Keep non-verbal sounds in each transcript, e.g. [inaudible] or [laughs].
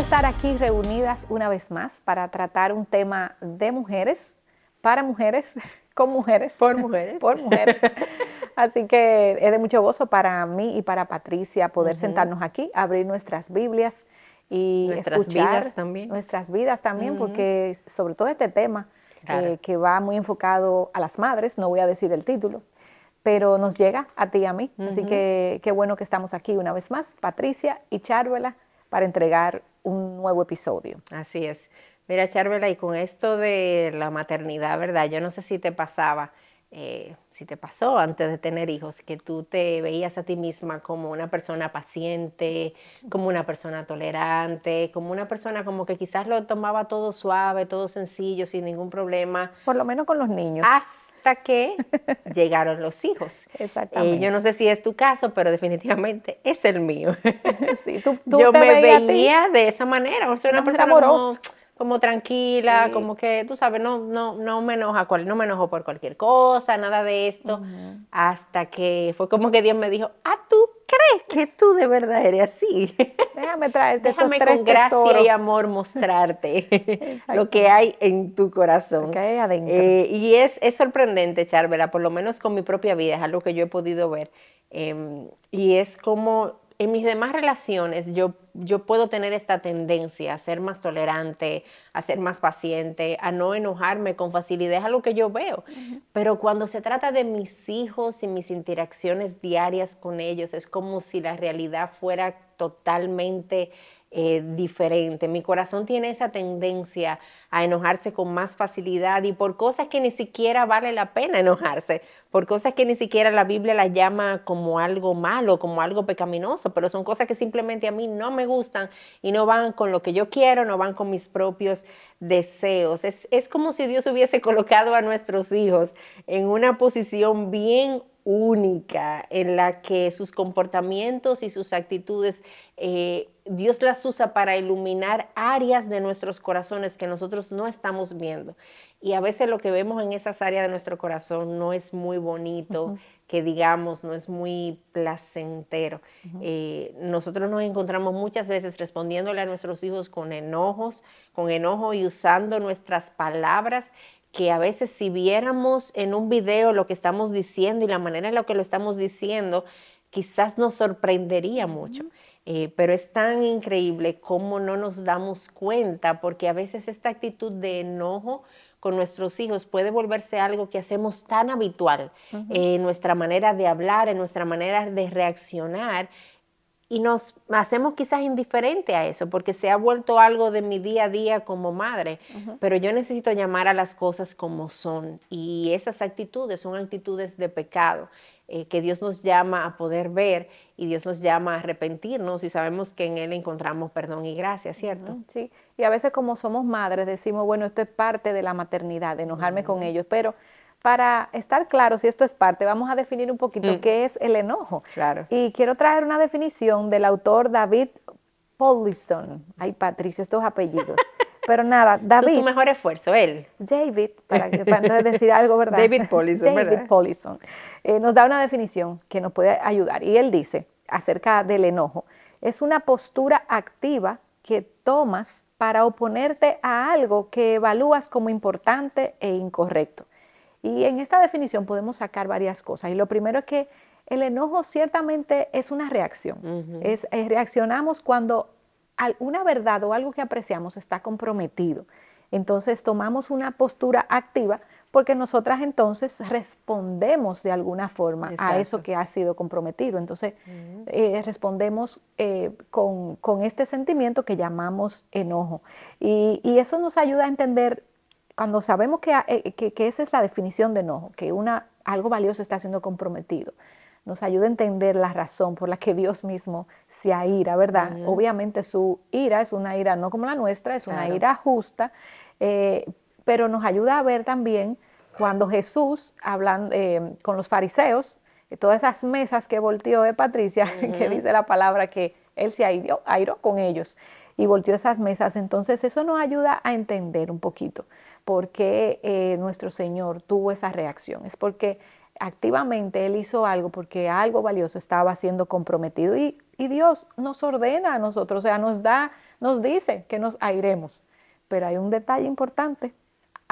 estar aquí reunidas una vez más para tratar un tema de mujeres, para mujeres, [laughs] con mujeres. Por mujeres. [laughs] Por mujeres. Así que es de mucho gozo para mí y para Patricia poder sentarnos aquí, abrir nuestras Biblias y nuestras escuchar vidas también. nuestras vidas también, porque sobre todo este tema eh, que va muy enfocado a las madres, no voy a decir el título, pero nos llega a ti y a mí. Así que qué bueno que estamos aquí una vez más, Patricia y Charvela, para entregar un nuevo episodio. Así es. Mira, Charvela, y con esto de la maternidad, ¿verdad? Yo no sé si te pasaba, eh, si te pasó antes de tener hijos, que tú te veías a ti misma como una persona paciente, como una persona tolerante, como una persona como que quizás lo tomaba todo suave, todo sencillo, sin ningún problema. Por lo menos con los niños. Hasta que [laughs] llegaron los hijos. Exactamente. Eh, yo no sé si es tu caso, pero definitivamente es el mío. [laughs] Sí, tú, tú yo me veía de esa manera, o sea, una persona como, amorosa. como tranquila, Sí. como que, tú sabes, no, no, no me enoja, cual- no me enojo por cualquier cosa, nada de esto, hasta que fue como que Dios me dijo, ah, ¿tú crees que tú de verdad eres así? [laughs] Déjame traerte estos Déjame tres con gracia tesoros y amor mostrarte [laughs] lo que hay en tu corazón. que hay adentro. Eh, y es, es sorprendente, Charvela, por lo menos con mi propia vida, es algo que yo he podido ver. Em, y es como en mis demás relaciones yo, yo puedo tener esta tendencia a ser más tolerante, a ser más paciente, a no enojarme con facilidad, es algo que yo veo. Pero cuando se trata de mis hijos y mis interacciones diarias con ellos, es como si la realidad fuera totalmente eh, diferente. Mi corazón tiene esa tendencia a enojarse con más facilidad y por cosas que ni siquiera vale la pena enojarse, por cosas que ni siquiera la Biblia las llama como algo malo, como algo pecaminoso, pero son cosas que simplemente a mí no me gustan y no van con lo que yo quiero, no van con mis propios deseos. Es, es como si Dios hubiese [laughs] colocado a nuestros hijos en una posición bien única en la que sus comportamientos y sus actitudes, eh, Dios las usa para iluminar áreas de nuestros corazones que nosotros no estamos viendo. Y a veces lo que vemos en esas áreas de nuestro corazón no es muy bonito, que digamos, no es muy placentero. Eh, nosotros nos encontramos muchas veces respondiéndole a nuestros hijos con enojos, con enojo y usando nuestras palabras que a veces si viéramos en un video lo que estamos diciendo y la manera en la que lo estamos diciendo, quizás nos sorprendería mucho. Eh, pero es tan increíble cómo no nos damos cuenta, porque a veces esta actitud de enojo con nuestros hijos puede volverse algo que hacemos tan habitual en nuestra manera de hablar, en nuestra manera de reaccionar, y nos hacemos quizás indiferente a eso, porque se ha vuelto algo de mi día a día como madre, pero yo necesito llamar a las cosas como son, y esas actitudes son actitudes de pecado, eh, que Dios nos llama a poder ver, y Dios nos llama a arrepentirnos, y sabemos que en Él encontramos perdón y gracia, ¿cierto? Sí, y a veces como somos madres decimos, bueno, esto es parte de la maternidad, de enojarme con ellos, pero para estar claros si esto es parte, vamos a definir un poquito qué es el enojo. Claro. Y quiero traer una definición del autor David Paulison. Ay, Patricia, estos apellidos. [laughs] Pero nada, David, tu mejor esfuerzo, Él. David, para, que, para entonces decir algo, ¿verdad? David Paulison, David ¿verdad? Paulison, eh, nos da una definición que nos puede ayudar. Y él dice acerca del enojo, es una postura activa que tomas para oponerte a algo que evalúas como importante e incorrecto. Y en esta definición podemos sacar varias cosas. Y lo primero es que el enojo ciertamente es una reacción. es, es- reaccionamos cuando una verdad o algo que apreciamos está comprometido. Entonces tomamos una postura activa porque nosotras entonces respondemos de alguna forma a eso que ha sido comprometido. Entonces eh, respondemos eh, con, con este sentimiento que llamamos enojo. Y, y eso nos ayuda a entender cuando sabemos que, eh, que- que esa es la definición de enojo, que una, algo valioso está siendo comprometido, nos ayuda a entender la razón por la que Dios mismo se aira, ¿verdad? Obviamente su ira es una ira no como la nuestra, es una Claro. ira justa, eh, pero nos ayuda a ver también cuando Jesús, hablando eh, con los fariseos, eh, todas esas mesas que volteó de Patricia, [laughs] que dice la palabra que él se airó, airó con ellos y volteó esas mesas. Entonces eso nos ayuda a entender un poquito por qué eh, nuestro Señor tuvo esa reacción. Es porque activamente Él hizo algo porque algo valioso estaba siendo comprometido y, y Dios nos ordena a nosotros, o sea, nos da nos dice que nos airemos, pero hay un detalle importante,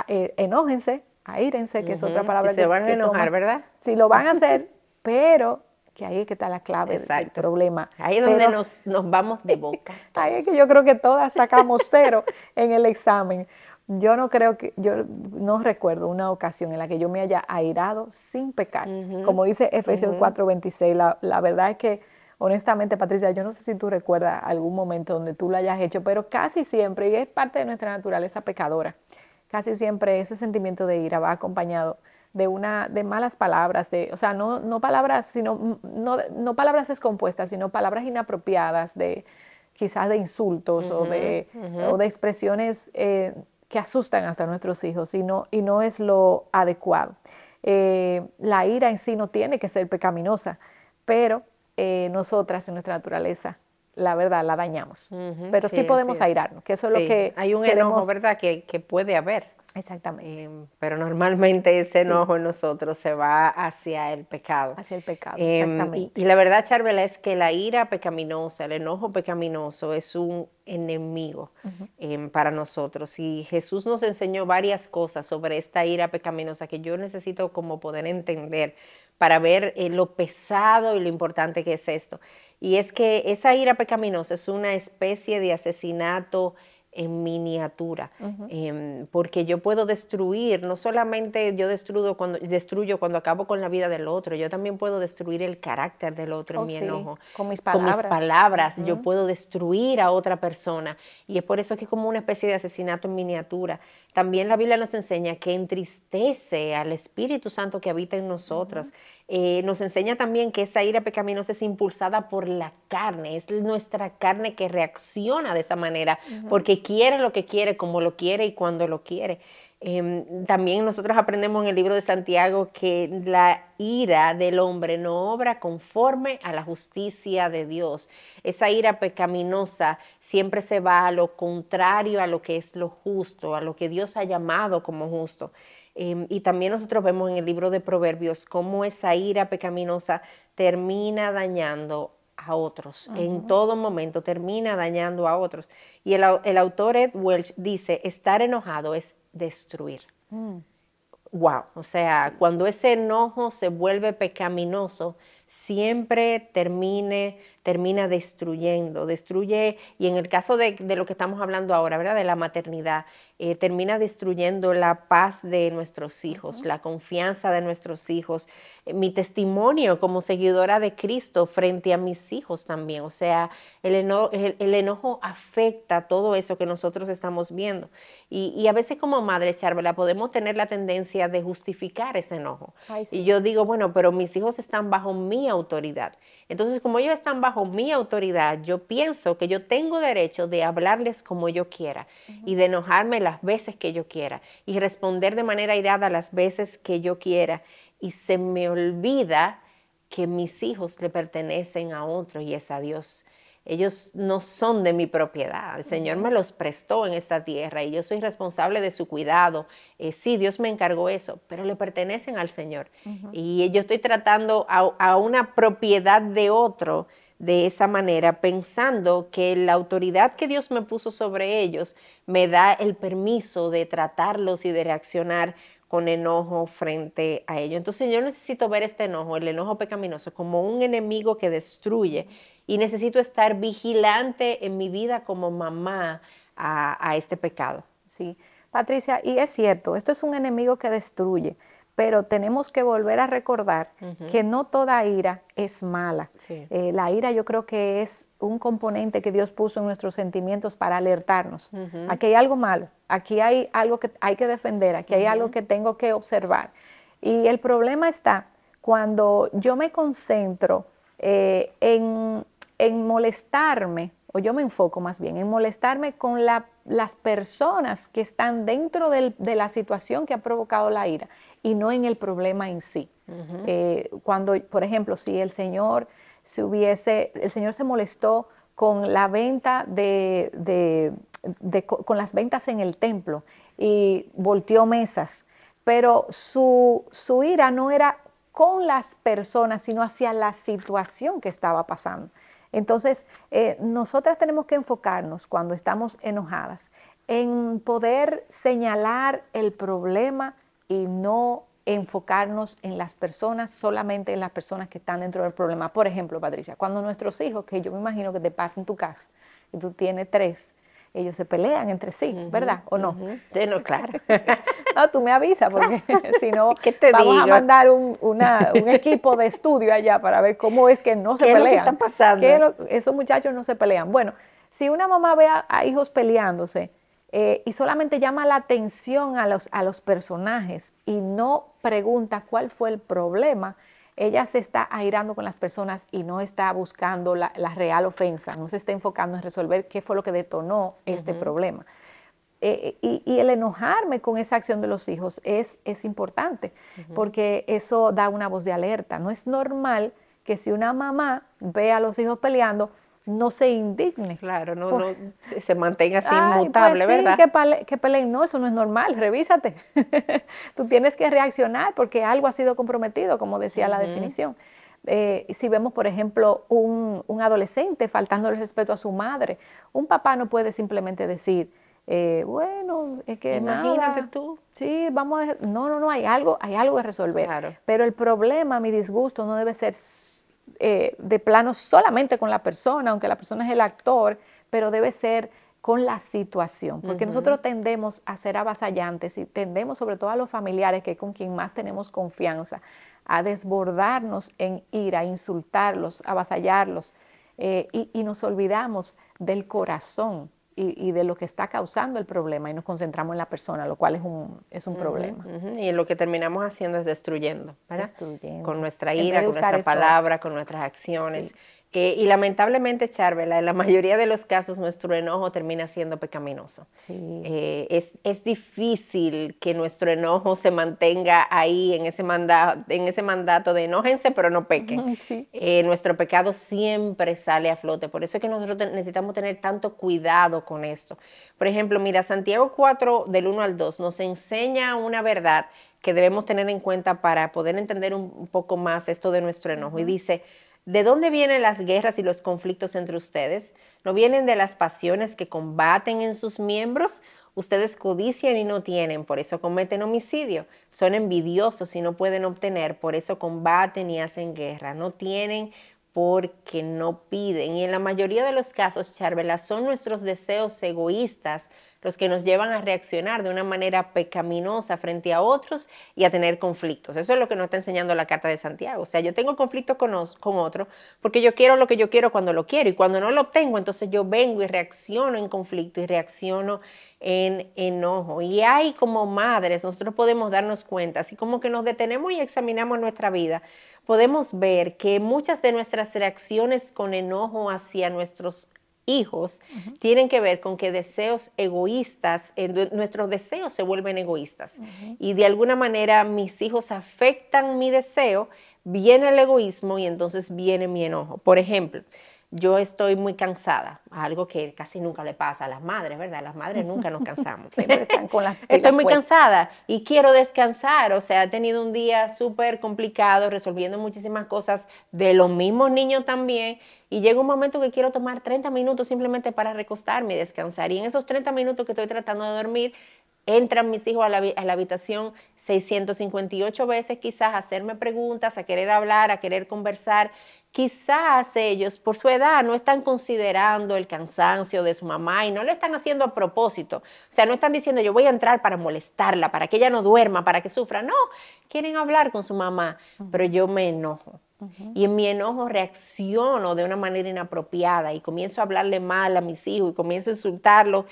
eh, enójense, aírense, que es otra palabra. Si se van a enojar, ¿verdad? Si lo van a hacer, [laughs] pero que ahí es que está la clave del problema. Ahí es donde nos, nos, vamos de boca. [laughs] Ahí es que yo creo que todas sacamos cero en el examen. Yo no creo que, yo no recuerdo una ocasión en la que yo me haya airado sin pecar. Como dice Efesios 4:26, la, la verdad es que, honestamente, Patricia, yo no sé si tú recuerdas algún momento donde tú lo hayas hecho, pero casi siempre, y es parte de nuestra naturaleza pecadora, casi siempre ese sentimiento de ira va acompañado de una de malas palabras, de, o sea, no, no palabras, sino no, no palabras descompuestas, sino palabras inapropiadas, de quizás de insultos o, de, o de expresiones eh, que asustan hasta a nuestros hijos y no, y no es lo adecuado. Eh, la ira en sí no tiene que ser pecaminosa, pero eh, nosotras en nuestra naturaleza, la verdad, la dañamos. Pero sí, podemos airarnos, que eso es lo que... Hay un enojo, ¿verdad?, que, que puede haber. Exactamente. Em, pero normalmente ese enojo en nosotros se va hacia el pecado. Hacia el pecado, em, exactamente. y, la verdad, Charvela, es que la ira pecaminosa, el enojo pecaminoso es un enemigo em, para nosotros. Y Jesús nos enseñó varias cosas sobre esta ira pecaminosa que yo necesito como poder entender para ver eh, lo pesado y lo importante que es esto. Y es que esa ira pecaminosa es una especie de asesinato en miniatura, em, porque yo puedo destruir, no solamente yo destruyo cuando, destruyo cuando acabo con la vida del otro, yo también puedo destruir el carácter del otro en oh, mi enojo. Con mis palabras. Con mis palabras, yo puedo destruir a otra persona. Y es por eso que es como una especie de asesinato en miniatura. También la Biblia nos enseña que entristece al Espíritu Santo que habita en nosotros. Eh, nos enseña también que esa ira pecaminosa es impulsada por la carne, es nuestra carne que reacciona de esa manera, porque quiere lo que quiere, como lo quiere y cuando lo quiere. Em, también nosotros aprendemos en el libro de Santiago que la ira del hombre no obra conforme a la justicia de Dios. Esa ira pecaminosa siempre se va a lo contrario a lo que es lo justo, a lo que Dios ha llamado como justo. Em, y también nosotros vemos en el libro de Proverbios cómo esa ira pecaminosa termina dañando a otros. En todo momento termina dañando a otros. Y el, autor Ed Welch dice, estar enojado es destruir. Wow, mm. o sea, cuando ese enojo se vuelve pecaminoso, siempre termine, termina destruyendo, destruye, y en el caso de, de, lo que estamos hablando ahora, ¿verdad? De la maternidad, eh, termina destruyendo la paz de nuestros hijos, la confianza de nuestros hijos, eh, mi testimonio como seguidora de Cristo frente a mis hijos también. O sea, el, enojo afecta todo eso que nosotros estamos viendo. Y, a veces como madre, Charvela, podemos tener la tendencia de justificar ese enojo. Y yo digo, bueno, pero mis hijos están bajo mi autoridad. Entonces, como ellos están bajo mi autoridad, yo pienso que yo tengo derecho de hablarles como yo quiera y de enojarme las veces que yo quiera y responder de manera irada las veces que yo quiera. Y se me olvida que mis hijos le pertenecen a otro y es a Dios. Ellos no son de mi propiedad. El Señor me los prestó en esta tierra y yo soy responsable de su cuidado. Eh, sí, Dios me encargó eso, pero le pertenecen al Señor. Y yo estoy tratando a, una propiedad de otro de esa manera, pensando que la autoridad que Dios me puso sobre ellos me da el permiso de tratarlos y de reaccionar con enojo frente a ellos. Entonces yo necesito ver este enojo, el enojo pecaminoso, como un enemigo que destruye y necesito estar vigilante en mi vida como mamá a, este pecado. Sí, Patricia, y es cierto, esto es un enemigo que destruye, pero tenemos que volver a recordar que no toda ira es mala. Eh, la ira yo creo que es un componente que Dios puso en nuestros sentimientos para alertarnos. Aquí hay algo malo, aquí hay algo que hay que defender, aquí hay algo que tengo que observar. Y el problema está cuando yo me concentro eh, en en molestarme, o yo me enfoco más bien, en molestarme con las personas que están dentro de la situación que ha provocado la ira y no en el problema en sí. Eh, cuando, por ejemplo, si el Señor se hubiese, el Señor se molestó con la venta de, con las ventas en el templo y volteó mesas, pero su, su ira no era con las personas, sino hacia la situación que estaba pasando. Entonces, eh, nosotras tenemos que enfocarnos cuando estamos enojadas en poder señalar el problema y no enfocarnos en las personas, solamente en las personas que están dentro del problema. Por ejemplo, Patricia, cuando nuestros hijos, que yo me imagino que te pasa en tu casa, y tú tienes tres, ellos se pelean entre sí, ¿verdad? ¿O no? Sí, no, claro. [laughs] no, tú me avisas porque [laughs] si no vamos a mandar un, equipo de estudio allá para ver cómo es que no se pelean. ¿Qué está pasando? esos muchachos no se pelean. Bueno, si una mamá ve a hijos peleándose, eh, y solamente llama la atención a los, a los personajes y no pregunta cuál fue el problema, ella se está airando con las personas y no está buscando la, real ofensa, no se está enfocando en resolver qué fue lo que detonó este problema. Eh, y, el enojarme con esa acción de los hijos es, es importante, porque eso da una voz de alerta. No es normal que si una mamá ve a los hijos peleando, no se indigne. Claro, no, no se mantenga así inmutable, pues ¿verdad? Que, que peleen, no, eso no es normal, revísate. [laughs] Tú tienes que reaccionar porque algo ha sido comprometido, como decía la definición. Eh, si vemos, por ejemplo, un, un, adolescente faltando el respeto a su madre, un papá no puede simplemente decir, eh, bueno, es que imagínate tú. Sí, vamos a, no, no, no, hay algo, hay algo que resolver. Pero el problema, mi disgusto, no debe ser eh, de plano solamente con la persona, aunque la persona es el actor, pero debe ser con la situación, porque nosotros tendemos a ser avasallantes y tendemos sobre todo a los familiares, que es con quien más tenemos confianza, a desbordarnos en ira, a insultarlos, avasallarlos, eh, y, nos olvidamos del corazón y, de lo que está causando el problema y nos concentramos en la persona, lo cual es un, es un problema. Y lo que terminamos haciendo es destruyendo, ¿verdad? Con nuestra ira, con nuestra palabra, con nuestras acciones. Eh, y lamentablemente, Charvela, en la mayoría de los casos nuestro enojo termina siendo pecaminoso. Eh, es, es, difícil que nuestro enojo se mantenga ahí en ese, mandato, en ese mandato de enójense, pero no pequen. Eh, nuestro pecado siempre sale a flote. Por eso es que nosotros necesitamos tener tanto cuidado con esto. Por ejemplo, mira, Santiago 4 del 1 al 2 nos enseña una verdad que debemos tener en cuenta para poder entender un, poco más esto de nuestro enojo. Y dice, ¿De dónde vienen las guerras y los conflictos entre ustedes? ¿No vienen de las pasiones que combaten en sus miembros? Ustedes codician y no tienen, por eso cometen homicidio. Son envidiosos y no pueden obtener, por eso combaten y hacen guerra. No tienen porque no piden. Y en la mayoría de los casos, Charvela, son nuestros deseos egoístas los que nos llevan a reaccionar de una manera pecaminosa frente a otros y a tener conflictos. Eso es lo que nos está enseñando la Carta de Santiago. O sea, yo tengo conflicto con, con otro porque yo quiero lo que yo quiero cuando lo quiero y cuando no lo obtengo, entonces yo vengo y reacciono en conflicto y reacciono en enojo. Y hay como madres, nosotros podemos darnos cuenta, así como que nos detenemos y examinamos nuestra vida, podemos ver que muchas de nuestras reacciones con enojo hacia nuestros hijos tienen que ver con que deseos egoístas, eh, nuestros deseos se vuelven egoístas. Y de alguna manera mis hijos afectan mi deseo, viene el egoísmo y entonces viene mi enojo. Por ejemplo, yo estoy muy cansada, algo que casi nunca le pasa a las madres, ¿verdad? Las madres nunca nos cansamos. [laughs] estoy muy cansada y quiero descansar, o sea, he tenido un día súper complicado resolviendo muchísimas cosas de los mismos niños también y llega un momento que quiero tomar 30 minutos simplemente para recostarme y descansar y en esos 30 minutos que estoy tratando de dormir, entran mis hijos a la, a la, habitación 658 veces quizás a hacerme preguntas, a querer hablar, a querer conversar quizás ellos por su edad no están considerando el cansancio de su mamá y no lo están haciendo a propósito. O sea, no están diciendo yo voy a entrar para molestarla, para que ella no duerma, para que sufra. No, quieren hablar con su mamá, pero yo me enojo. Y en mi enojo reacciono de una manera inapropiada y comienzo a hablarle mal a mis hijos y comienzo a insultarlo.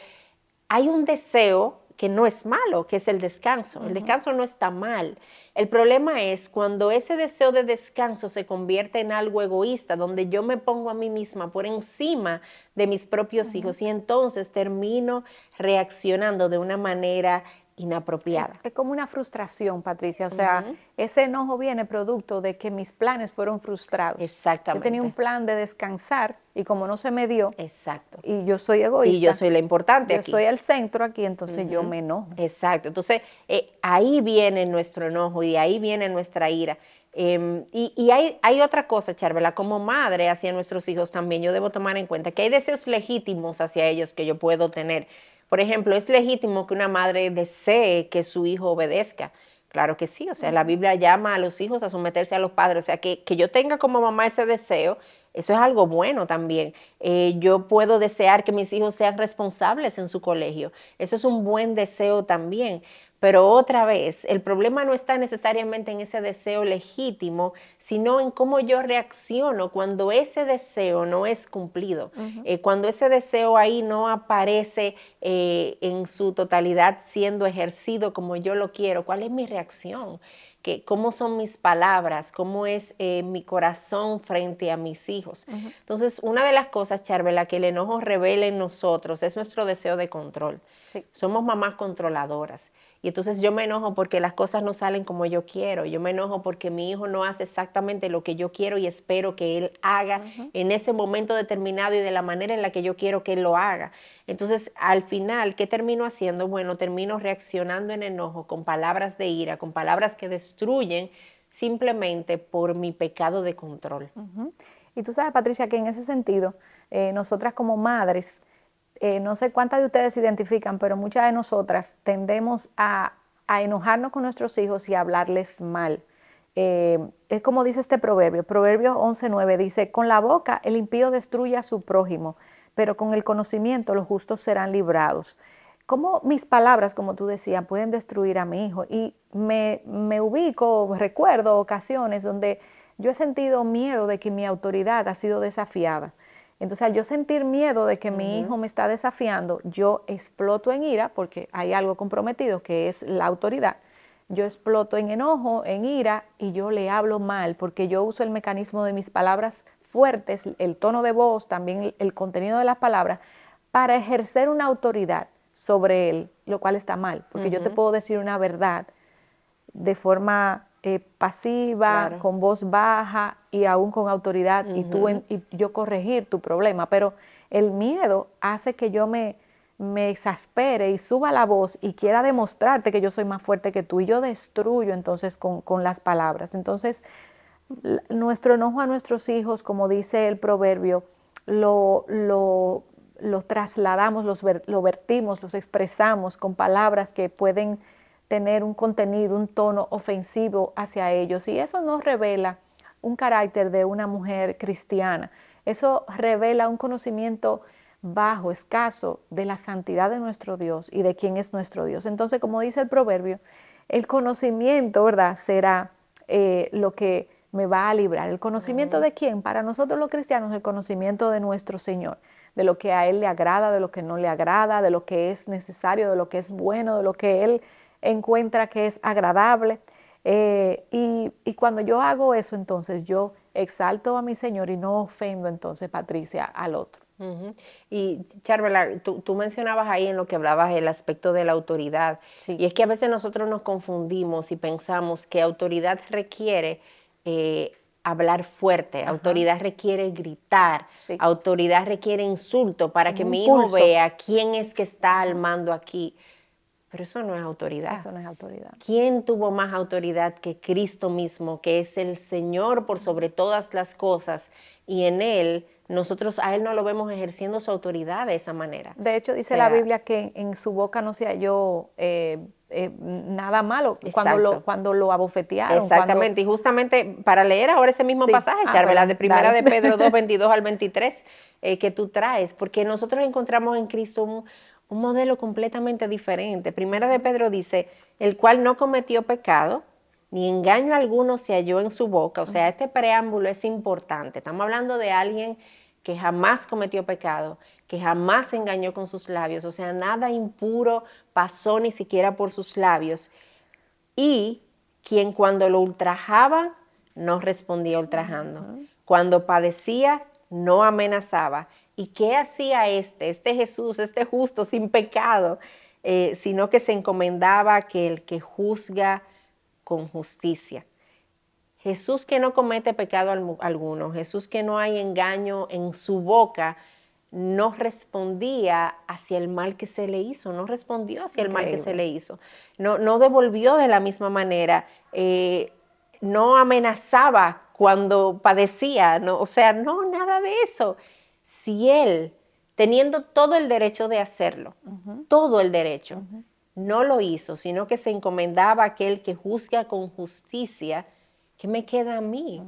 Hay un deseo que no es malo, que es el descanso. El descanso no está mal. El problema es cuando ese deseo de descanso se convierte en algo egoísta, donde yo me pongo a mí misma por encima de mis propios hijos y entonces termino reaccionando de una manera inapropiada. Es como una frustración, Patricia. O sea, ese enojo viene producto de que mis planes fueron frustrados. Exactamente. Yo tenía un plan de descansar y como no se me dio. Exacto. Y yo soy egoísta. Y yo soy la importante yo soy el centro aquí, entonces yo me enojo. Exacto. Entonces, eh, ahí viene nuestro enojo y ahí viene nuestra ira. Em, y, hay, hay, otra cosa, Charvela, como madre hacia nuestros hijos también yo debo tomar en cuenta que hay deseos legítimos hacia ellos que yo puedo tener. Por ejemplo, es legítimo que una madre desee que su hijo obedezca. Claro que sí, o sea, la Biblia llama a los hijos a someterse a los padres, o sea, que, que yo tenga como mamá ese deseo, eso es algo bueno también. Eh, yo puedo desear que mis hijos sean responsables en su colegio, eso es un buen deseo también. Pero otra vez, el problema no está necesariamente en ese deseo legítimo, sino en cómo yo reacciono cuando ese deseo no es cumplido, eh, cuando ese deseo ahí no aparece eh, en su totalidad siendo ejercido como yo lo quiero. ¿Cuál es mi reacción? cómo son mis palabras, cómo es eh, mi corazón frente a mis hijos. Entonces, una de las cosas, Charvela, que el enojo revela en nosotros es nuestro deseo de control. Somos mamás controladoras. Y entonces yo me enojo porque las cosas no salen como yo quiero. Yo me enojo porque mi hijo no hace exactamente lo que yo quiero y espero que él haga en ese momento determinado y de la manera en la que yo quiero que él lo haga. Entonces, al final, ¿qué termino haciendo? Bueno, termino reaccionando en enojo con palabras de ira, con palabras que destruyen simplemente por mi pecado de control. Y tú sabes, Patricia, que en ese sentido, eh, nosotras como madres, eh, no sé cuántas de ustedes se identifican, pero muchas de nosotras tendemos a, enojarnos con nuestros hijos y a hablarles mal. Eh, es como dice este proverbio, Proverbio 11.9 dice, con la boca el impío destruye a su prójimo, pero con el conocimiento los justos serán librados. ¿Cómo mis palabras, como tú decías, pueden destruir a mi hijo? Y me, me ubico, recuerdo ocasiones donde yo he sentido miedo de que mi autoridad ha sido desafiada. Entonces, al yo sentir miedo de que mi hijo me está desafiando, yo exploto en ira, porque hay algo comprometido que es la autoridad. Yo exploto en enojo, en ira, y yo le hablo mal, porque yo uso el mecanismo de mis palabras fuertes, el tono de voz, también el, contenido de las palabras, para ejercer una autoridad sobre él, lo cual está mal, porque yo te puedo decir una verdad de forma eh, pasiva, con voz baja y aún con autoridad y, tú y yo corregir tu problema. Pero el miedo hace que yo me, me exaspere y suba la voz y quiera demostrarte que yo soy más fuerte que tú y yo destruyo entonces con, con las palabras. Entonces, nuestro enojo a nuestros hijos, como dice el proverbio, lo, lo, lo trasladamos, los, lo vertimos, los expresamos con palabras que pueden tener un contenido, un tono ofensivo hacia ellos. Y eso no revela un carácter de una mujer cristiana. Eso revela un conocimiento bajo, escaso de la santidad de nuestro Dios y de quién es nuestro Dios. Entonces, como dice el proverbio, el conocimiento, ¿verdad?, será eh, lo que me va a librar. ¿El conocimiento de quién? Para nosotros los cristianos, el conocimiento de nuestro Señor, de lo que a Él le agrada, de lo que no le agrada, de lo que es necesario, de lo que es bueno, de lo que Él encuentra que es agradable. Eh, y, cuando yo hago eso, entonces yo exalto a mi Señor y no ofendo entonces, Patricia, al otro. Y Charvela, tú, mencionabas ahí en lo que hablabas el aspecto de la autoridad. Y es que a veces nosotros nos confundimos y pensamos que autoridad requiere eh, hablar fuerte, autoridad requiere gritar, autoridad requiere insulto para que mi hijo vea quién es que está al mando aquí. Pero eso no es autoridad. Eso no es autoridad. ¿Quién tuvo más autoridad que Cristo mismo, que es el Señor por sobre todas las cosas? Y en Él, nosotros a Él no lo vemos ejerciendo su autoridad de esa manera. De hecho, dice la Biblia que en su boca no se halló eh, eh, nada malo cuando lo, cuando lo abofetearon. Exactamente, y justamente para leer ahora ese mismo pasaje, ah, Charvela, de primera de Pedro 2, 22 [laughs] al 23, eh, que tú traes, porque nosotros encontramos en Cristo un un modelo completamente diferente. Primera de Pedro dice, el cual no cometió pecado, ni engaño alguno se halló en su boca. O sea, este preámbulo es importante. Estamos hablando de alguien que jamás cometió pecado, que jamás engañó con sus labios. O sea, nada impuro pasó ni siquiera por sus labios. Y quien cuando lo ultrajaba, no respondía ultrajando. Cuando padecía, no amenazaba ¿Y qué hacía este, este Jesús, este justo, sin pecado? Eh, sino que se encomendaba que el que juzga con justicia. Jesús que no comete pecado alguno, Jesús que no hay engaño en su boca, no respondía hacia el mal que se le hizo, no respondió hacia el mal que se le hizo, no, no devolvió de la misma manera. Eh, no amenazaba cuando padecía, no, o sea, no, nada de eso. Si él, teniendo todo el derecho de hacerlo, todo el derecho, no lo hizo, sino que se encomendaba a aquel que juzga con justicia, ¿qué me queda a mí?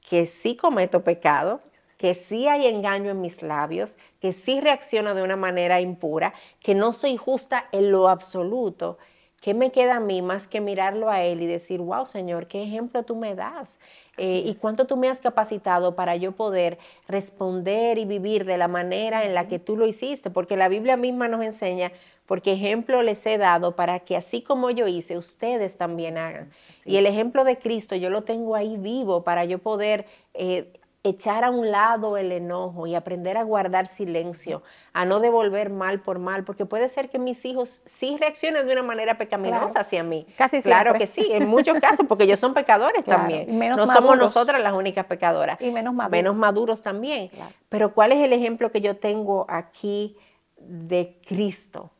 Que sí cometo pecado, que sí hay engaño en mis labios, que sí reacciono de una manera impura, que no soy justa en lo absoluto. ¿Qué me queda a mí más que mirarlo a Él y decir, wow, Señor, qué ejemplo tú me das? Eh, y cuánto tú me has capacitado para yo poder responder y vivir de la manera en la que tú lo hiciste, porque la Biblia misma nos enseña, porque ejemplo les he dado para que así como yo hice, ustedes también hagan. y el ejemplo de Cristo yo lo tengo ahí vivo para yo poder... Eh, echar a un lado el enojo y aprender a guardar silencio, a no devolver mal por mal, porque puede ser que mis hijos sí reaccionen de una manera pecaminosa hacia mí. Casi Claro que sí, en muchos casos, porque [laughs] ellos son pecadores también. no somos nosotras las únicas pecadoras. Y menos maduros. Menos maduros también. Pero ¿cuál es el ejemplo que yo tengo aquí de Cristo?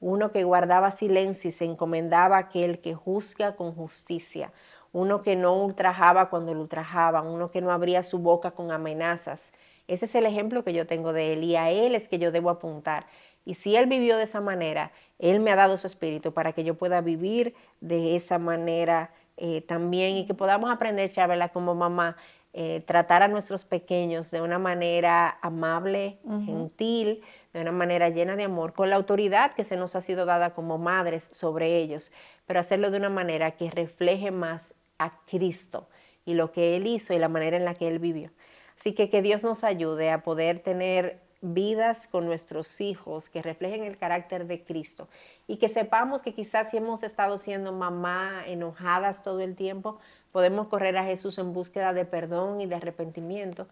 Uno que guardaba silencio y se encomendaba a aquel que juzga con justicia uno que no ultrajaba cuando lo ultrajaban, uno que no abría su boca con amenazas. Ese es el ejemplo que yo tengo de él y a él es que yo debo apuntar. Y si él vivió de esa manera, él me ha dado su espíritu para que yo pueda vivir de esa manera eh, también y que podamos aprender, Chabela, como mamá, eh, tratar a nuestros pequeños de una manera amable, gentil, de una manera llena de amor, con la autoridad que se nos ha sido dada como madres sobre ellos, pero hacerlo de una manera que refleje más a Cristo y lo que Él hizo y la manera en la que Él vivió. Así que que Dios nos ayude a poder tener vidas con nuestros hijos que reflejen el carácter de Cristo y que sepamos que quizás si hemos estado siendo mamá enojadas todo el tiempo, podemos correr a Jesús en búsqueda de perdón y de arrepentimiento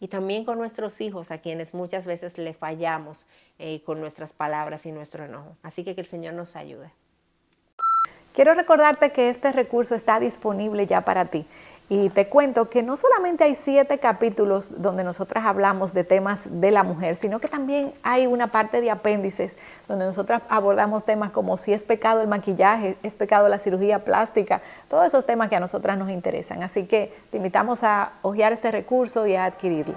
y también con nuestros hijos a quienes muchas veces le fallamos eh, con nuestras palabras y nuestro enojo. Así que que el Señor nos ayude. Quiero recordarte que este recurso está disponible ya para ti. Y te cuento que no solamente hay siete capítulos donde nosotras hablamos de temas de la mujer, sino que también hay una parte de apéndices donde nosotras abordamos temas como si es pecado el maquillaje, es pecado la cirugía plástica, todos esos temas que a nosotras nos interesan. Así que te invitamos a hojear este recurso y a adquirirlo.